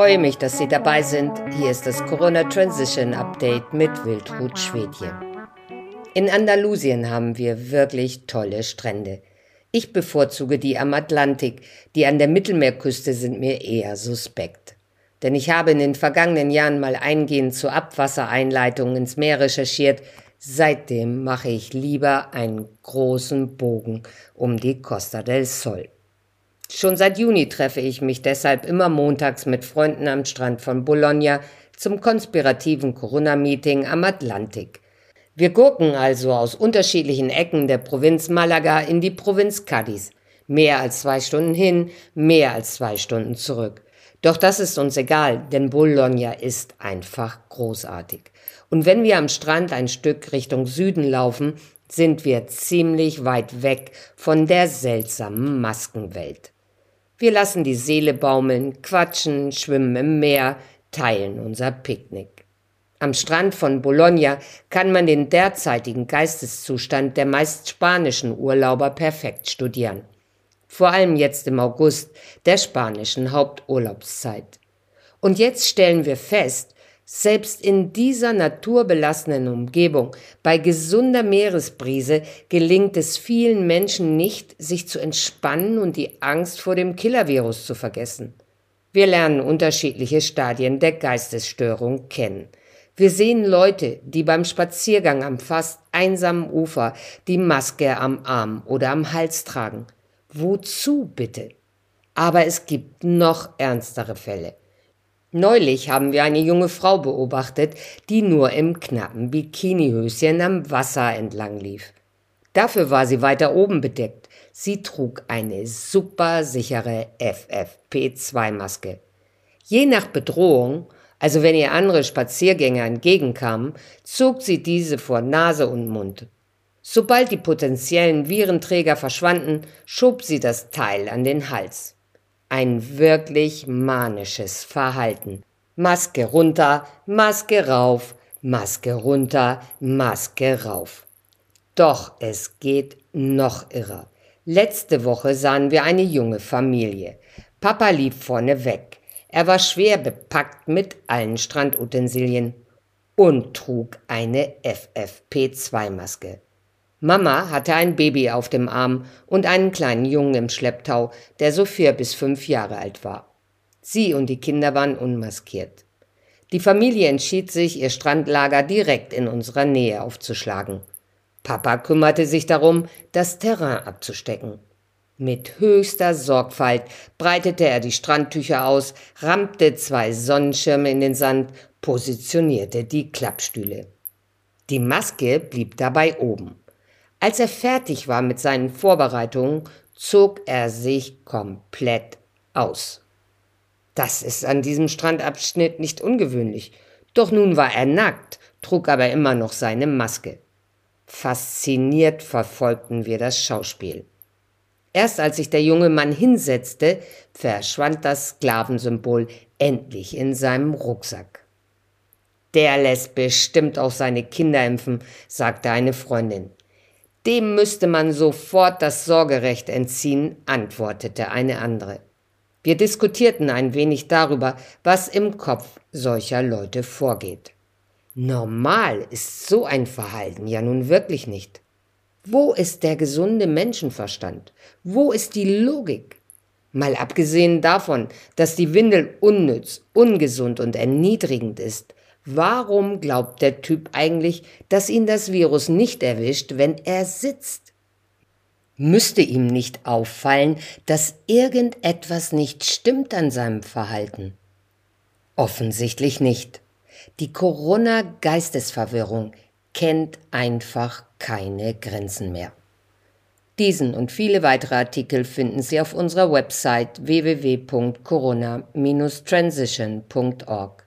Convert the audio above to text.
freue mich, dass Sie dabei sind. Hier ist das Corona Transition Update mit Wildhut Schwedje. In Andalusien haben wir wirklich tolle Strände. Ich bevorzuge die am Atlantik, die an der Mittelmeerküste sind mir eher suspekt. Denn ich habe in den vergangenen Jahren mal eingehend zur Abwassereinleitung ins Meer recherchiert. Seitdem mache ich lieber einen großen Bogen um die Costa del Sol. Schon seit Juni treffe ich mich deshalb immer montags mit Freunden am Strand von Bologna zum konspirativen Corona-Meeting am Atlantik. Wir gucken also aus unterschiedlichen Ecken der Provinz Malaga in die Provinz Cadiz. Mehr als zwei Stunden hin, mehr als zwei Stunden zurück. Doch das ist uns egal, denn Bologna ist einfach großartig. Und wenn wir am Strand ein Stück Richtung Süden laufen, sind wir ziemlich weit weg von der seltsamen Maskenwelt. Wir lassen die Seele baumeln, quatschen, schwimmen im Meer, teilen unser Picknick. Am Strand von Bologna kann man den derzeitigen Geisteszustand der meist spanischen Urlauber perfekt studieren. Vor allem jetzt im August, der spanischen Haupturlaubszeit. Und jetzt stellen wir fest, selbst in dieser naturbelassenen Umgebung, bei gesunder Meeresbrise, gelingt es vielen Menschen nicht, sich zu entspannen und die Angst vor dem Killervirus zu vergessen. Wir lernen unterschiedliche Stadien der Geistesstörung kennen. Wir sehen Leute, die beim Spaziergang am fast einsamen Ufer die Maske am Arm oder am Hals tragen. Wozu bitte? Aber es gibt noch ernstere Fälle. Neulich haben wir eine junge Frau beobachtet, die nur im knappen Bikinihöschen am Wasser entlang lief. Dafür war sie weiter oben bedeckt. Sie trug eine super sichere FFP2-Maske. Je nach Bedrohung, also wenn ihr andere Spaziergänger entgegenkamen, zog sie diese vor Nase und Mund. Sobald die potenziellen Virenträger verschwanden, schob sie das Teil an den Hals. Ein wirklich manisches Verhalten. Maske runter, Maske rauf, Maske runter, Maske rauf. Doch es geht noch irrer. Letzte Woche sahen wir eine junge Familie. Papa lief vorne weg. Er war schwer bepackt mit allen Strandutensilien und trug eine FFP2-Maske. Mama hatte ein Baby auf dem Arm und einen kleinen Jungen im Schlepptau, der so vier bis fünf Jahre alt war. Sie und die Kinder waren unmaskiert. Die Familie entschied sich, ihr Strandlager direkt in unserer Nähe aufzuschlagen. Papa kümmerte sich darum, das Terrain abzustecken. Mit höchster Sorgfalt breitete er die Strandtücher aus, rammte zwei Sonnenschirme in den Sand, positionierte die Klappstühle. Die Maske blieb dabei oben. Als er fertig war mit seinen Vorbereitungen, zog er sich komplett aus. Das ist an diesem Strandabschnitt nicht ungewöhnlich. Doch nun war er nackt, trug aber immer noch seine Maske. Fasziniert verfolgten wir das Schauspiel. Erst als sich der junge Mann hinsetzte, verschwand das Sklavensymbol endlich in seinem Rucksack. Der lässt bestimmt auch seine Kinder impfen, sagte eine Freundin. Dem müsste man sofort das Sorgerecht entziehen, antwortete eine andere. Wir diskutierten ein wenig darüber, was im Kopf solcher Leute vorgeht. Normal ist so ein Verhalten ja nun wirklich nicht. Wo ist der gesunde Menschenverstand? Wo ist die Logik? Mal abgesehen davon, dass die Windel unnütz, ungesund und erniedrigend ist, Warum glaubt der Typ eigentlich, dass ihn das Virus nicht erwischt, wenn er sitzt? Müsste ihm nicht auffallen, dass irgendetwas nicht stimmt an seinem Verhalten? Offensichtlich nicht. Die Corona-Geistesverwirrung kennt einfach keine Grenzen mehr. Diesen und viele weitere Artikel finden Sie auf unserer Website www.corona-transition.org.